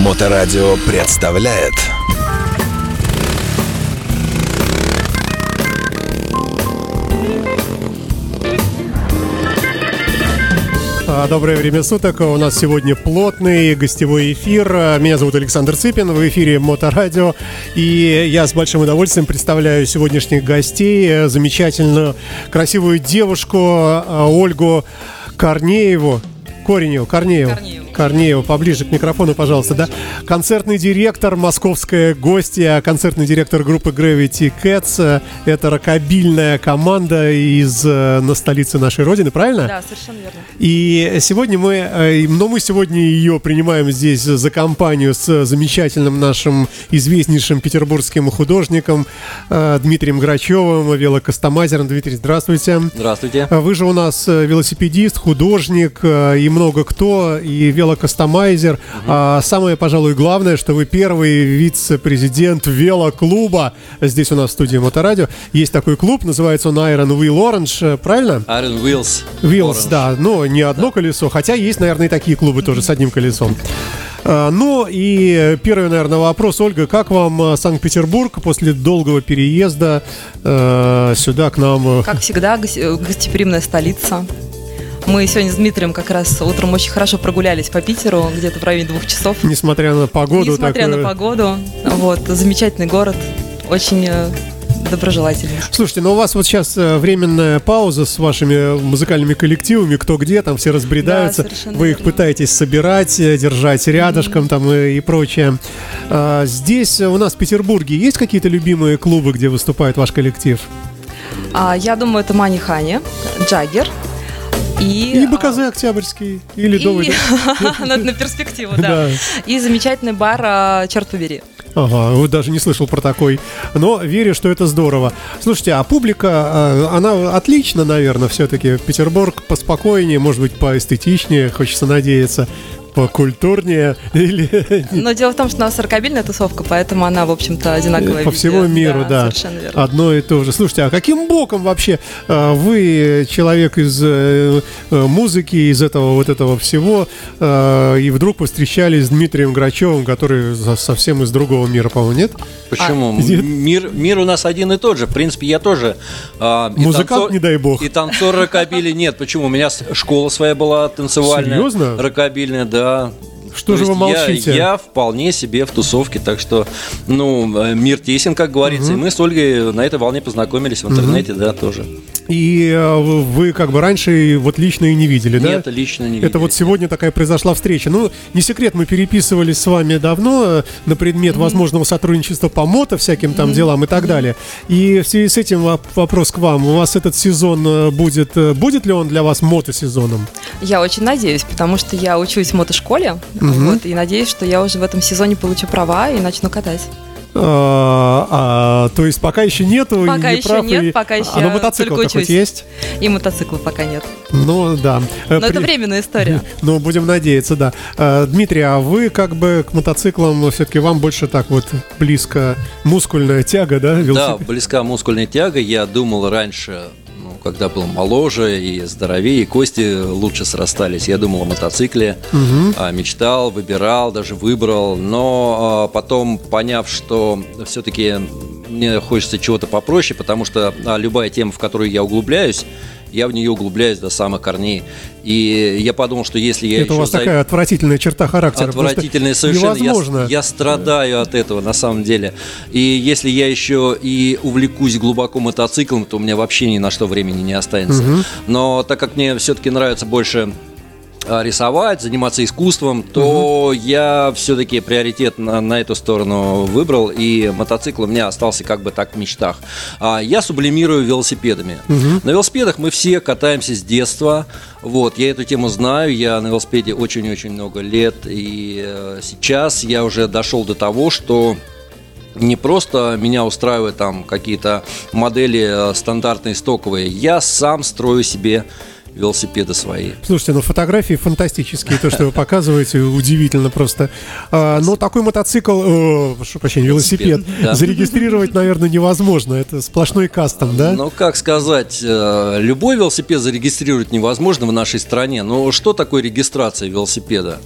Моторадио представляет А, Доброе время суток. У нас сегодня плотный гостевой эфир. Меня зовут Александр Цыпин. В эфире Моторадио. И я с большим удовольствием представляю сегодняшних гостей. Замечательную, красивую девушку а, Ольгу Корнееву. Кореневу, Корнееву. Корнееву. Корнееву, поближе к микрофону, пожалуйста, да. Концертный директор, московская гостья, концертный директор группы Gravity Cats. Это рокобильная команда из э, на столице нашей родины, правильно? Да, совершенно верно. И сегодня мы, э, но мы сегодня ее принимаем здесь за компанию с замечательным нашим известнейшим петербургским художником э, Дмитрием Грачевым, велокастомайзером. Дмитрий, здравствуйте. Здравствуйте. Вы же у нас велосипедист, художник и много кто, и велокастомайзер. А самое, пожалуй, главное, что вы первый вице-президент велоклуба здесь у нас в студии Моторадио. Есть такой клуб, называется он Iron Wheel Orange, э, правильно? Iron Wheels. Wheels, Orange. да, но не одно колесо, хотя есть, наверное, и такие клубы тоже с одним колесом. А, Ну и первый, наверное, вопрос, Ольга, как вам э, Санкт-Петербург после долгого переезда э, сюда к нам? э, Как всегда, гос- гостеприимная столица. Мы сегодня с Дмитрием как раз утром очень хорошо прогулялись по Питеру, где-то в районе двух часов. Несмотря на погоду, Несмотря такую- на погоду. Вот, замечательный город, очень э, доброжелательный. Слушайте, ну у вас вот сейчас э, временная пауза с вашими музыкальными коллективами, кто где, там все разбредаются. Да, Вы их верно. пытаетесь собирать, э, держать рядышком там и, и прочее. А, здесь у нас в Петербурге есть какие-то любимые клубы, где выступает ваш коллектив? А, я думаю, это Мани Хани, Джаггер. И, И БКЗ Октябрьский, или и- Довод. на, на перспективу, да. Да. И замечательный бар а, «Черт побери». Ага, вот даже не слышал про такой. Но верю, что это здорово. Слушайте, а публика, э, она отлично, наверное, все-таки. Петербург поспокойнее, может быть, поэстетичнее, хочется надеяться, покультурнее. Или Но дело в том, что у нас рокобильная тусовка, поэтому она, в общем-то, одинаковая. по везде. всему миру, да. Совершенно верно. Одно и то же. Слушайте, а каким боком вообще э, вы, человек из э, э, музыки, из этого вот этого всего, и вдруг повстречались с Дмитрием Грачевым, который совсем из другого мира, по-моему, нет? Почему? А, М- Мир, мир у нас один и тот же. В принципе, я тоже... а, Музыкант, не дай бог. И танцор рокобили. Нет, почему? У меня школа своя была танцевальная. Серьезно? Рокобильная, да. Что То же вы есть я- молчите? Я, вполне себе в тусовке, так что, ну, э, мир тесен, как говорится. И мы с Ольгой на этой волне познакомились в интернете, да, тоже. И э, вы как бы раньше вот лично и не видели, да? Нет, лично не Это видели. вот сегодня такая произошла встреча. Ну, не секрет, мы переписывались с вами давно э, на предмет возможного сотрудничества по мото, всяким там делам и так далее. И в связи с этим воп- вопрос к вам. У вас этот сезон э, будет... Будет ли он для вас мотосезоном? Я очень надеюсь, потому что я учусь в мотошколе, вот, и надеюсь, что я уже в этом сезоне получу права и начну катать. А, а, то есть пока еще нету? Пока еще прав, нет, и- пока еще А, ну мотоцикл только учусь. есть? И мотоцикла пока нет. Ну, да. Э, Но это при- временная история. Ну, будем надеяться, да. Э, Дмитрий, а вы как бы к мотоциклам все-таки вам больше так вот близко мускульная тяга, да? Да, велосипед? близка мускульная тяга. Я думал раньше, ну, когда был моложе и здоровее, и кости лучше срастались. Я думал о мотоцикле, а, мечтал, выбирал, даже выбрал. Но а, потом, поняв, что все-таки мне хочется чего-то попроще, потому что а, любая тема, в которую я углубляюсь, я в нее углубляюсь до самых корней. И я подумал, что если я Это у вас зай- такая отвратительная черта характера. просто Отвратительное совершенно. Я, Невозможно. я страдаю от этого на самом деле. И если я еще и увлекусь глубоко мотоциклом, то у меня вообще ни на что времени не останется. Но так как мне все-таки нравится больше рисовать, заниматься искусством, то я все-таки приоритет на, на эту сторону выбрал, и мотоцикл у меня остался как бы так в мечтах. А, я сублимирую велосипедами. На велосипедах мы все катаемся с детства. Вот, я эту тему знаю, я на велосипеде очень-очень много лет, и э, сейчас я уже дошел до того, что не просто меня устраивают там какие-то модели э, стандартные, стоковые, я сам строю себе велосипеды свои. Слушайте, ну фотографии фантастические, то, что вы показываете, удивительно просто. А, но такой мотоцикл, э, прошу прощения, велосипед, зарегистрировать, наверное, невозможно. Это сплошной кастом, да? Ну, как сказать, э, любой велосипед зарегистрировать невозможно в нашей стране. Но что такое регистрация велосипеда?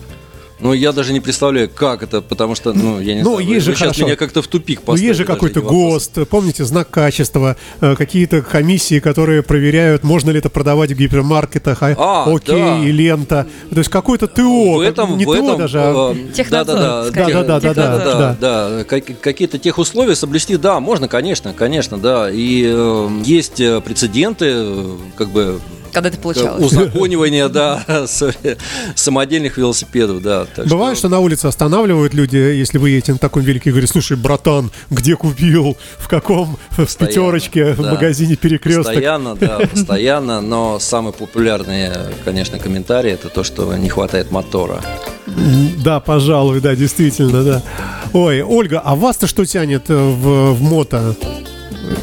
Ну, я даже не представляю, как это, потому что, ну, я не Ну, знаю, есть вы, же сейчас хорошо. меня как-то в тупик Ну, поставили. есть же какой-то. ГОСТ, помните, знак качества, э, какие-то комиссии, которые проверяют, можно ли это продавать в гипермаркетах, а, А, окей, да. и лента. То есть какое-то ТО, В этом, не в ТО этом, даже, а э, Технадзор, да-да-да, скорее. тех- Да-да-да-да-да, Технадзор. да. да, да, как- какие-то тех условия соблюсти, да, можно, конечно, конечно, да. И э, есть э, прецеденты, как бы Когда это э, получалось. узаконивания, да, с- самодельных велосипедов, да. Бывает, что на улице останавливают люди, если вы едете на таком велике, и говорят, слушай, братан, где купил, в каком, в пятерочке, в да. магазине перекресток. Постоянно, да, постоянно, но самый популярный, конечно, комментарий это то, что не хватает мотора. Да, пожалуй, да, действительно, да. Ой, Ольга, а вас-то что тянет э, в, в мото?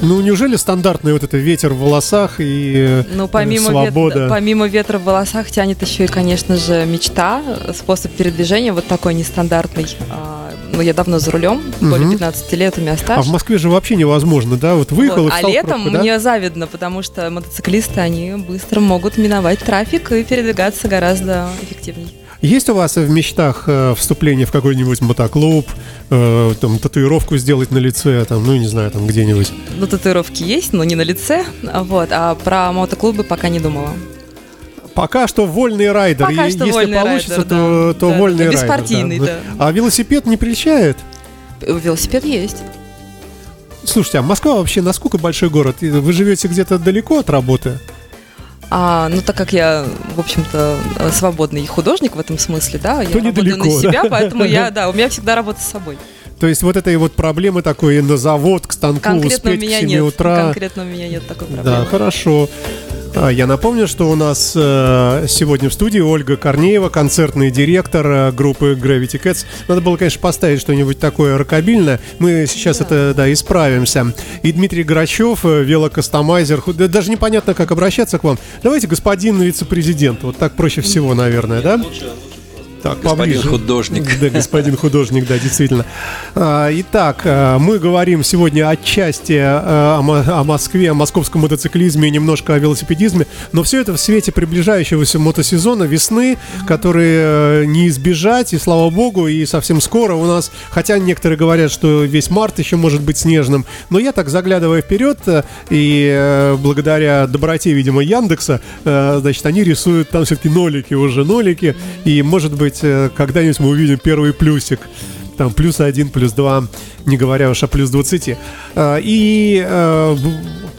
Ну, неужели стандартный вот это ветер в волосах и э, Ну, помимо, вет- свобода? помимо ветра в волосах тянет еще и, конечно же, мечта, способ передвижения вот такой нестандартный. А, Ну, я давно за рулем, более Мгм. 15 лет, у меня стаж. А в Москве же вообще невозможно, да? Вот выехал Вот, и А летом пробку, да? мне завидно, потому что мотоциклисты, они быстро могут миновать трафик и передвигаться гораздо эффективнее. Есть у вас в мечтах э, вступление в какой-нибудь мотоклуб, э, там, татуировку сделать на лице, там, ну, не знаю, там, где-нибудь? Ну, татуировки есть, но не на лице, вот, а про мотоклубы пока не думала. Пока что вольный райдер. Пока что Если вольный получится, райдер, то, да. то Да, вольный да, райдер. беспартийный, да. А велосипед не прельщает? Велосипед есть. Слушайте, а Москва вообще насколько большой город? Вы живете где-то далеко от работы? А, ну, так как я, в общем-то, э, свободный художник в этом смысле, да, я То работаю недалеко, на себя, да? поэтому я, да, у меня всегда работа с собой. То есть вот этой вот проблемы такой на завод, к станку Конкретно у успеть к меня 7 нет. утра. Конкретно у меня нет такой Да, проблемы. хорошо. А, Я напомню, что у нас э, сегодня в студии Ольга Корнеева, концертный директор э, группы Gravity Cats. Надо было, конечно, поставить что-нибудь такое рокобильное. Мы сейчас это, да, исправимся. И Дмитрий Грачев, э, велокастомайзер. Да Даже непонятно, как обращаться к вам. Давайте, господин вице-президент. Вот так проще всего, наверное, да? Так, Господин поближе. художник. Да, господин художник, да, действительно. А, Итак, а, мы говорим сегодня отчасти а, о Мо- о Москве, о московском мотоциклизме и немножко о велосипедизме, но все это в свете приближающегося мотосезона весны, который э, не избежать, и слава богу, и совсем скоро у нас, хотя некоторые говорят, что весь март еще может быть снежным, но я так заглядывая вперед, э, и э, благодаря доброте, видимо, Яндекса, значит, они рисуют там все-таки нолики уже, нолики, и, может быть, э, когда-нибудь мы увидим первый плюсик. Там плюс один, плюс два, не говоря уж о плюс 20. А, И э,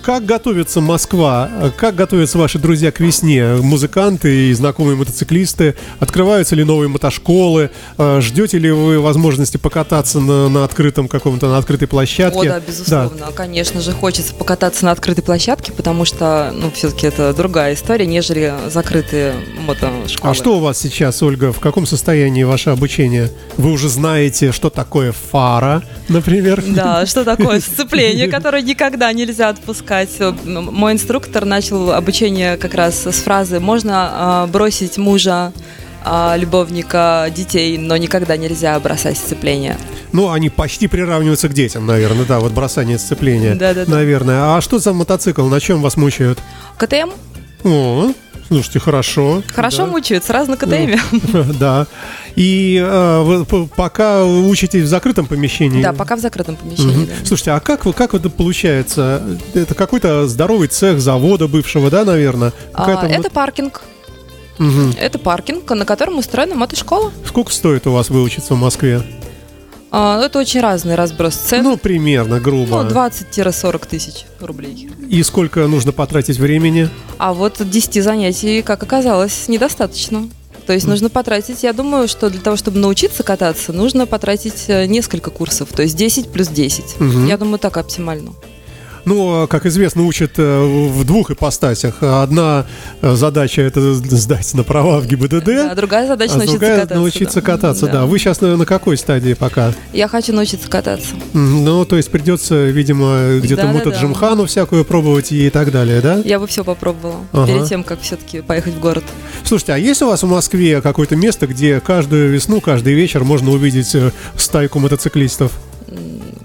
как готовится Москва? Как готовятся ваши друзья к весне? Музыканты и знакомые мотоциклисты? Открываются ли новые мотошколы? А, Ждете ли вы возможности покататься на, на открытом каком-то, на открытой площадке? О, да, безусловно. Конечно же, хочется покататься на открытой площадке, потому что, ну, все-таки это другая история, нежели закрытые мотошколы. А что у вас сейчас, Ольга? В каком состоянии ваше обучение? Вы уже знаете, что такое фара, например? Да, что такое сцепление, которое никогда нельзя отпускать. М- Мой инструктор начал обучение как раз с фразы «можно а, бросить мужа, а, любовника, детей, но никогда нельзя бросать сцепление». Ну, они почти приравниваются к детям, наверное, да, вот бросание сцепления. Наверное. А что за мотоцикл? На чем вас мучают? КТМ? О, слушайте, хорошо. Хорошо Да. мучают, сразу на КТМе. Да. И э, вы пока учитесь в закрытом помещении. Да, пока в закрытом помещении. Да. Слушайте, а как, вы- как это получается? Это какой-то здоровый цех завода бывшего, да, наверное? А, Это вот- паркинг. Это паркинг, на котором устроена мотошкола. Сколько стоит у вас выучиться в Москве? А, Это очень разный разброс цен. Ну, примерно, грубо. Ну, 20-40 тысяч рублей. И сколько нужно потратить времени? А вот 10 занятий, как оказалось, недостаточно. То есть нужно потратить, я думаю, что для того, чтобы научиться кататься, нужно потратить э, несколько курсов, то есть 10 плюс 10. Мгм. Я думаю, так оптимально. Ну, как известно, учат э, в двух ипостасях. Одна э, задача это сдать на права в ГИБДД, Да, другая задача а научиться другая кататься. научиться да. кататься. Да. Вы сейчас на, на какой стадии пока? Я хочу научиться кататься. Ну, то есть придется, видимо, где-то Да-да-да. мотоджимхану всякую пробовать и так далее, да? Я бы все попробовала Ага. перед тем, как все-таки поехать в город. Слушайте, а есть у вас в Москве какое-то место, где каждую весну, каждый вечер можно увидеть э, стайку мотоциклистов?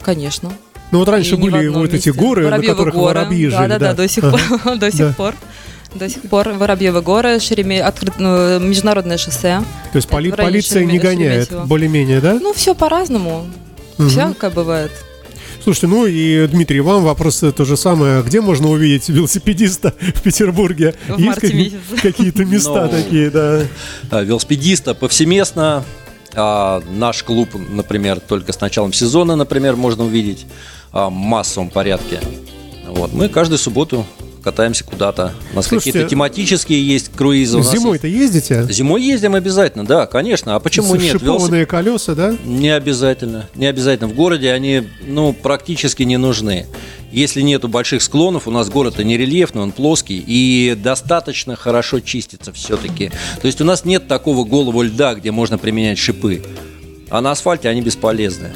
Конечно. Ну вот раньше не были вот эти месте. горы, Воробьевы на которых горы. воробьи жили. Да, да, да, до сих Ага. пор. До Да. сих пор. До сих пор Воробьевы горы, Шереме... открыт... ну, международное шоссе. То есть поли... полиция не Шереме- гоняет, Шереметьево. более-менее, да? Ну, все по-разному. Мгм. Всякое бывает. Слушайте, ну и, Дмитрий, вам вопрос то же самое. Где можно увидеть велосипедиста в Петербурге? В Есть месяце. какие-то места Ну, такие, да? А, велосипедиста повсеместно. А, наш клуб, например, только с началом сезона, например, можно увидеть массовом порядке. Вот. Мы каждую субботу катаемся куда-то. У нас какие-то тематические есть круизы. Зимой-то ездите? есть- Зимой ездим обязательно, да, конечно. А почему нет? Шипованные колеса, да? Не обязательно. Не обязательно. В городе они ну, практически не нужны. Если нету больших склонов, у нас город не рельефный, он плоский и достаточно хорошо чистится все-таки. То есть у нас нет такого голого льда, где можно применять шипы. А на асфальте они бесполезны.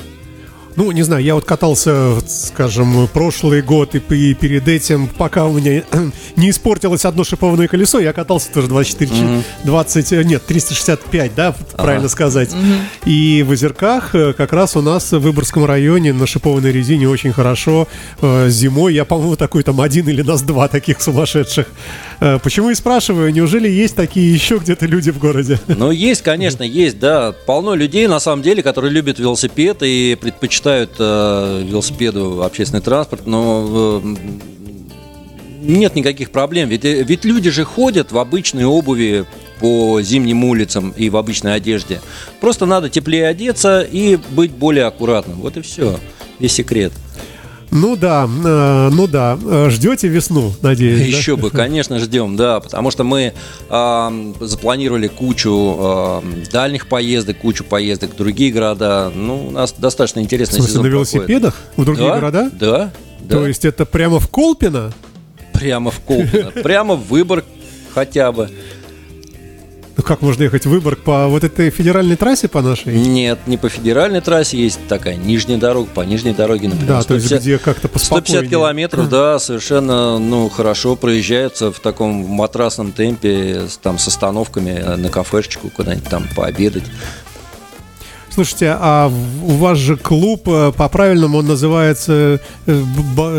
Ну, не знаю, я вот катался, скажем, прошлый год и, и перед этим, пока у меня не испортилось одно шипованное колесо, я катался тоже 24, чи- 20, э, нет, 365, да, правильно сказать. И в Озерках э, как раз у нас в Выборгском районе на шипованной резине очень хорошо. Э, Зимой я, по-моему, такой там один или нас два таких сумасшедших. Э, Почему и спрашиваю, неужели есть такие еще где-то люди в городе? Ну, есть, конечно, есть, да. Полно людей, на самом деле, которые любят велосипед и предпочитают э, велосипеду общественный транспорт, но э, нет никаких проблем. Ведь, э, ведь люди же ходят в обычной обуви по зимним улицам и в обычной одежде. Просто надо теплее одеться и быть более аккуратным. Вот и все. Весь секрет. Ну да, э, ну да. Э, Ждете весну, надеюсь. да? Еще бы, конечно, ждем, да, потому что мы ам, запланировали кучу ам, дальних поездок, кучу поездок в другие города. Ну, у нас достаточно В интересный смысле, сезон на проходит. велосипедах в другие Да, города? Да, да. То есть это прямо в Колпино? прямо в Колпино, прямо в Выборг хотя бы. Ну как можно ехать в Выборг по вот этой федеральной трассе по нашей? Нет, не по федеральной трассе, есть такая нижняя дорога, по нижней дороге, например. Да, то есть 150 где как-то поспокойнее. 150 километров, да, совершенно, ну, хорошо проезжается в таком матрасном темпе, там, с остановками на кафешечку куда-нибудь там пообедать. Слушайте, а у вас же клуб, э, по-правильному он называется э,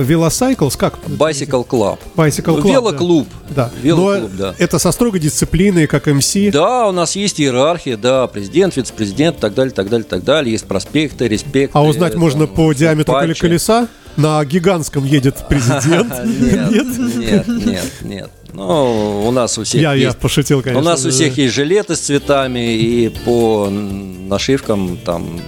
Велосайклс, как? Bicycle Club. Bicycle Club, Велоклуб. Да. Велоклуб, Но да. Это со строгой дисциплиной, как МС. Да, у нас есть иерархия, да, президент, вице-президент, так далее, так далее, так далее. Есть проспекты, респекты. А узнать э, можно по диаметру патчи. колеса? На гигантском едет президент? Нет, нет, нет, нет. Ну, у нас у всех Я, я пошутил, конечно. У нас у всех есть жилеты с цветами и по нашивкам там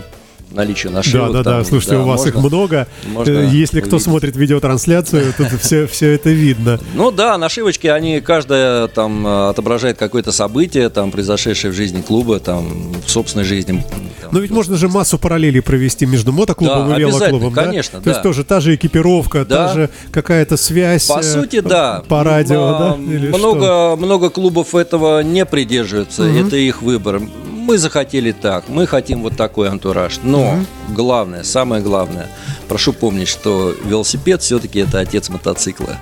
наличию Да, нашивок. да, да. там, Слушайте, да, у вас их можно- много. можно Э, Если кто увидеть. смотрит видеотрансляцию, тут все, все это видно. Ну да, нашивочки, они каждая там э, отображает какое-то событие, там произошедшее в жизни клуба, там в собственной жизни. там. Но ведь можно же массу параллелей провести между мотоклубом Да, и велоклубом, обязательно, да? конечно, То есть да. тоже та же экипировка, Да. та же какая-то связь. По э, сути, да. По радио, А, да? Или много, что? много клубов этого не придерживаются. Мгм. Это их выбор. Мы захотели так. Мы хотим вот такой антураж. Но главное, самое главное, прошу помнить, что велосипед все-таки это отец мотоцикла.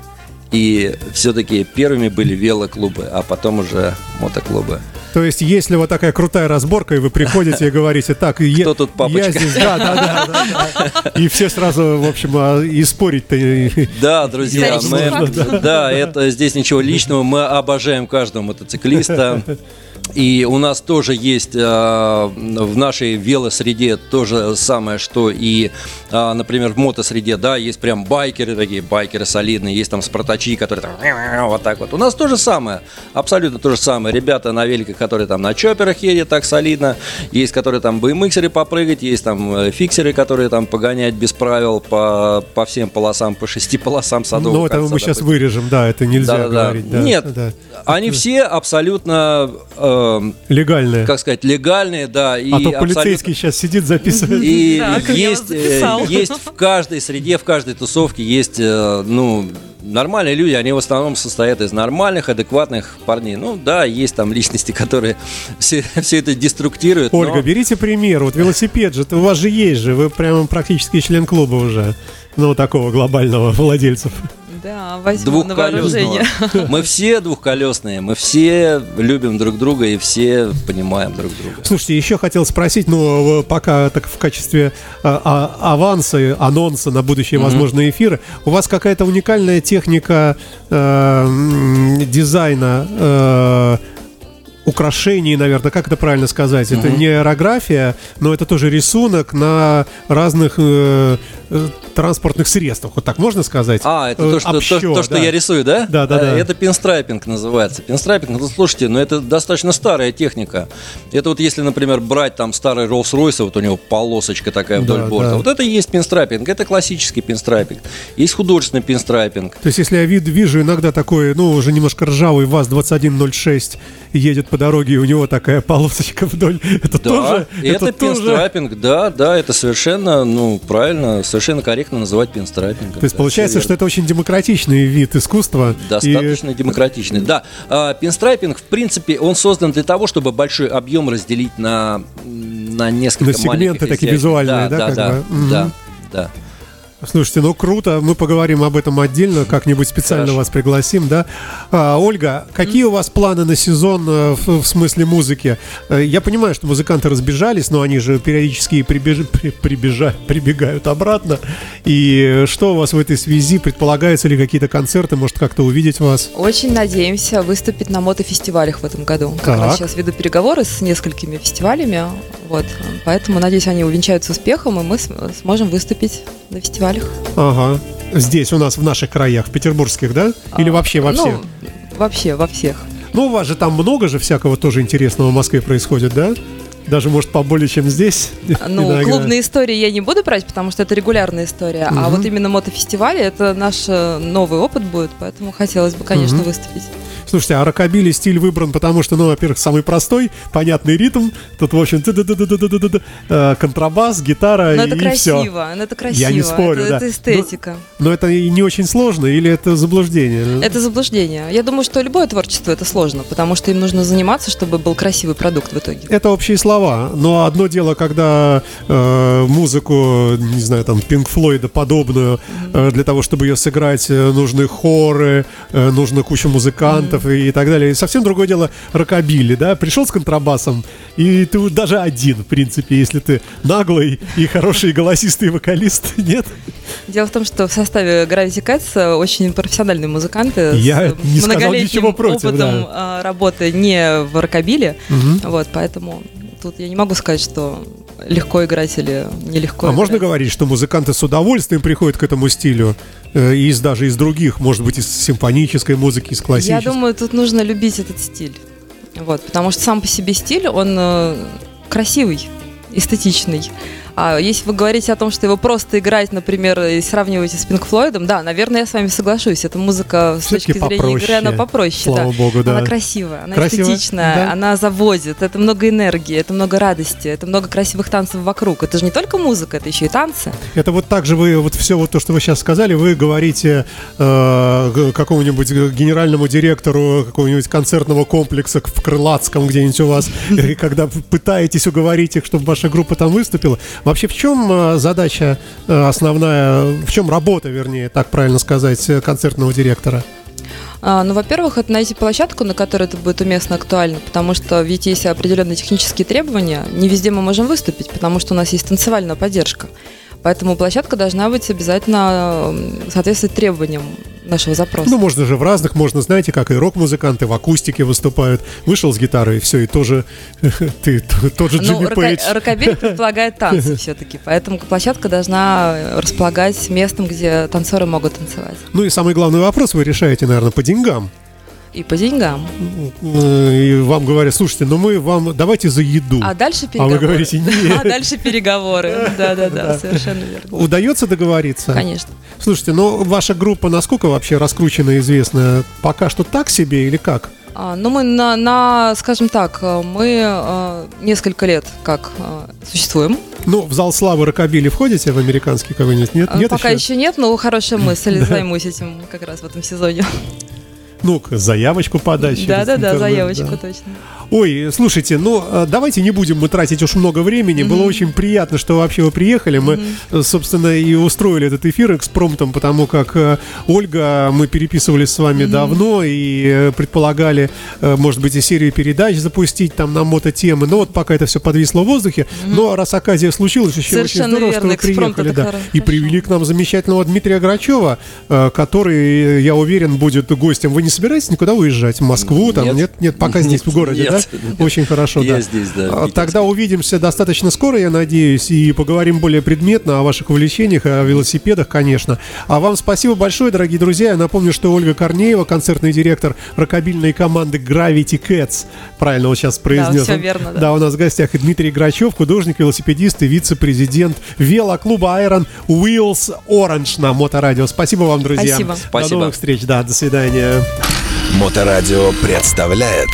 И все-таки первыми были велоклубы, а потом уже мотоклубы. То есть, если вот такая крутая разборка, и вы приходите и говорите, так, я, Кто тут папочка?» я здесь, да, да, да, да. И все сразу, в общем, а, и спорить-то... Да, друзья, мы, да, это здесь ничего личного. Мы обожаем каждого мотоциклиста. И у нас тоже есть а, в нашей велосреде то же самое, что и, а, например, в мотосреде, да, есть прям байкеры такие, байкеры солидные, есть там спартачи, которые там вот так вот. У нас то же самое, абсолютно то же самое. Ребята на великах, которые там на чоперах едят так солидно, есть, которые там BMXеры попрыгать, есть там э, фиксеры, которые там погонять без правил по, по всем полосам, по шести полосам садового Ну, это мы сейчас вырежем, да, это нельзя Да-да-да. говорить. да, Нет, да. они все абсолютно, э, Легальное. как сказать, легальные, да. И а то полицейский сейчас сидит, записывает. И Так, есть, э, есть в каждой среде, в каждой тусовке есть, э, ну, нормальные люди, они в основном состоят из нормальных, адекватных парней. Ну, да, есть там личности, которые все, все это деструктируют. но- Ольга, берите пример. Вот велосипед же, у вас же есть же, вы прямо практически член клуба уже. Ну, такого глобального владельцев. Да, возьму на вооружение. Мы все двухколесные, мы все любим друг друга и все понимаем друг друга. Слушайте, еще хотел спросить, ну, пока так в качестве а, а, аванса, анонса на будущие возможные эфиры, у вас какая-то уникальная техника э, дизайна э, украшений, наверное, как это правильно сказать? Это не аэрография, но это тоже рисунок на разных э, транспортных средствах. Вот так можно сказать? А, это Э, то, что, то, общо, то, что да. я рисую, да? Да, да, Э, да. Это пинстрайпинг называется. Пинстрайпинг, ну слушайте, ну это достаточно старая техника. Это вот если, например, брать там старый Rolls-Royce, вот у него полосочка такая вдоль Да, борта, да. вот это и есть пинстрайпинг, это классический пинстрайпинг. Есть художественный пинстрайпинг. То есть, если я вид, вижу иногда такой, ну, уже немножко ржавый ВАЗ-2106 едет по дороге, и у него такая полосочка вдоль, это Да, тоже... и это, тоже... пинстрайпинг, да, да, это совершенно, ну, правильно, совершенно корректно называть пинстрайпингом. То есть, получается, что это очень демократичный вид искусства. и- Достаточно демократичный. Да, а, пинстрайпинг, в принципе, он создан для того, чтобы большой объем разделить на, на несколько На сегменты маленьких такие визуальные, да, да, да? Мгм. да, да. Слушайте, ну круто, мы поговорим об этом отдельно, как-нибудь специально Хорошо. вас пригласим, да. А, Ольга, какие у вас планы на сезон э, в, в смысле музыки? Э, Я понимаю, что музыканты разбежались, но они же периодически прибеж- при- прибежа- прибегают обратно. И что у вас в этой связи? Предполагаются ли какие-то концерты, может как-то увидеть вас? Очень надеемся выступить на мотофестивалях в этом году. Как Так. раз сейчас веду переговоры с несколькими фестивалями. Вот. Поэтому, надеюсь, они увенчаются успехом, и мы сможем выступить на фестивалях. Ага. Здесь у нас, в наших краях, в петербургских, да? Или А, вообще во ну, всех? Вообще, во всех. Ну, у вас же там много же всякого тоже интересного в Москве происходит, да? Даже, может, поболее, чем здесь? Ну, иногда. клубные истории я не буду брать, потому что это регулярная история. А Мгм. вот именно мотофестивали это наш э, новый опыт будет, поэтому хотелось бы, конечно, Мгм. выступить. Слушайте, а рокобили стиль выбран, потому что, ну, во-первых, самый простой, понятный ритм. Тут, в общем, э, контрабас, гитара Но и, это и красиво, все. но это красиво. не спорю, это, да. это эстетика. Но это и не очень сложно, или это заблуждение? Это заблуждение. Я думаю, что любое творчество это сложно, потому что им нужно заниматься, чтобы был красивый продукт в итоге. Это общие слова, но одно дело, когда э, музыку, не знаю, там, Пинк Флойда подобную, э, для того, чтобы ее сыграть, э, нужны хоры, э, нужно куча музыкантов и, так далее. И совсем другое дело рокобили, да? Пришел с контрабасом, и ты даже один, в принципе, если ты наглый и хороший голосистый вокалист, нет? Дело в том, что в составе Gravity Cats очень профессиональные музыканты Я с не многолетним против, опытом а, работы не в рокобиле. Вот, поэтому тут я не могу сказать, что легко играть или нелегко А играть. можно говорить, что музыканты с удовольствием приходят к этому стилю? Э, Из даже из других, может быть, из симфонической музыки, из классической. Я думаю, тут нужно любить этот стиль. Вот, потому что сам по себе стиль, он э, красивый, эстетичный. А если вы говорите о том, что его просто играть, например, и сравниваете с Пинк Флойдом, да, наверное, я с вами соглашусь. Эта музыка с точки зрения игры, она попроще. попроще, Слава да. богу, да. Она красивая, она Красивая, эстетичная, да. она заводит, это много энергии, это много радости, это много красивых танцев вокруг. Это же не только музыка, это еще и танцы. Это вот так же вы, вот все вот то, что вы сейчас сказали, вы говорите э, какому-нибудь генеральному директору какого-нибудь концертного комплекса в Крылатском где-нибудь у вас, когда пытаетесь уговорить их, чтобы ваша группа там выступила. Вообще, в чем э, задача э, основная, в чем работа, вернее, так правильно сказать, э, концертного директора? А, ну, во-первых, это найти площадку, на которой это будет уместно актуально, потому что ведь есть определенные технические требования, не везде мы можем выступить, потому что у нас есть танцевальная поддержка. Поэтому площадка должна быть обязательно соответствовать требованиям нашего запроса. Ну, можно же в разных, можно, знаете, как и рок-музыканты в акустике выступают. Вышел с гитарой, и все, и тоже ты тот же Джимми Ну, Пейдж. рокобиль предполагает танцы все-таки, поэтому площадка должа располагать местом, где танцоры могут танцевать. Ну и самый главный вопрос вы решаете, наверное, по деньгам. И по деньгам. И вам говорят, слушайте, ну мы вам давайте за еду. А дальше А переговоры. вы говорите, нет. А дальше переговоры. Да-да-да, совершенно верно. Удается договориться? Конечно. Слушайте, ну ваша группа насколько вообще раскручена и известна? Пока что так себе или как? А, ну, мы на, на, скажем так, э, мы э, несколько лет как э, существуем. Ну, в зал славы Рокобили входите в американский какой-нибудь? Нет, А, нет Пока еще? еще нет, но хорошая мысль, займусь этим как раз в этом сезоне. Ну, заявочку подать. через Да-да-да, заявочку да. точно. Ой, слушайте, ну э, давайте не будем мы тратить уж много времени. Было очень приятно, что вообще вы приехали. Мы, э, собственно, и устроили этот эфир экспромтом, потому как э, Ольга, мы переписывались с вами давно и э, предполагали, может быть, и серию передач запустить там на мототемы. Но вот пока это все подвисло в воздухе. Но раз оказия случилась, еще Совершенно очень здорово, что верно, вы экспромт приехали. Да. хорошо. И привели к нам замечательного Дмитрия Грачева, который, я уверен, будет гостем. Вы не собираетесь никуда уезжать? В Москву? Там? Нет. Нет, нет, пока здесь, в городе, Нет, да? нет. Очень хорошо, Я да. здесь, да, А. Тогда увидимся достаточно скоро, я надеюсь, и поговорим более предметно о ваших увлечениях, о велосипедах, конечно. А вам спасибо большое, дорогие друзья. Я напомню, что Ольга Корнеева, концертный директор рокобильной команды Gravity Cats, правильно вот сейчас произнес. всё он. верно, да. Да, у нас в гостях и Дмитрий Грачев, художник, велосипедист и вице-президент велоклуба Iron Wheels Orange на Моторадио. Спасибо вам, друзья. Спасибо. До Спасибо. новых встреч, да, до свидания. Моторадио представляет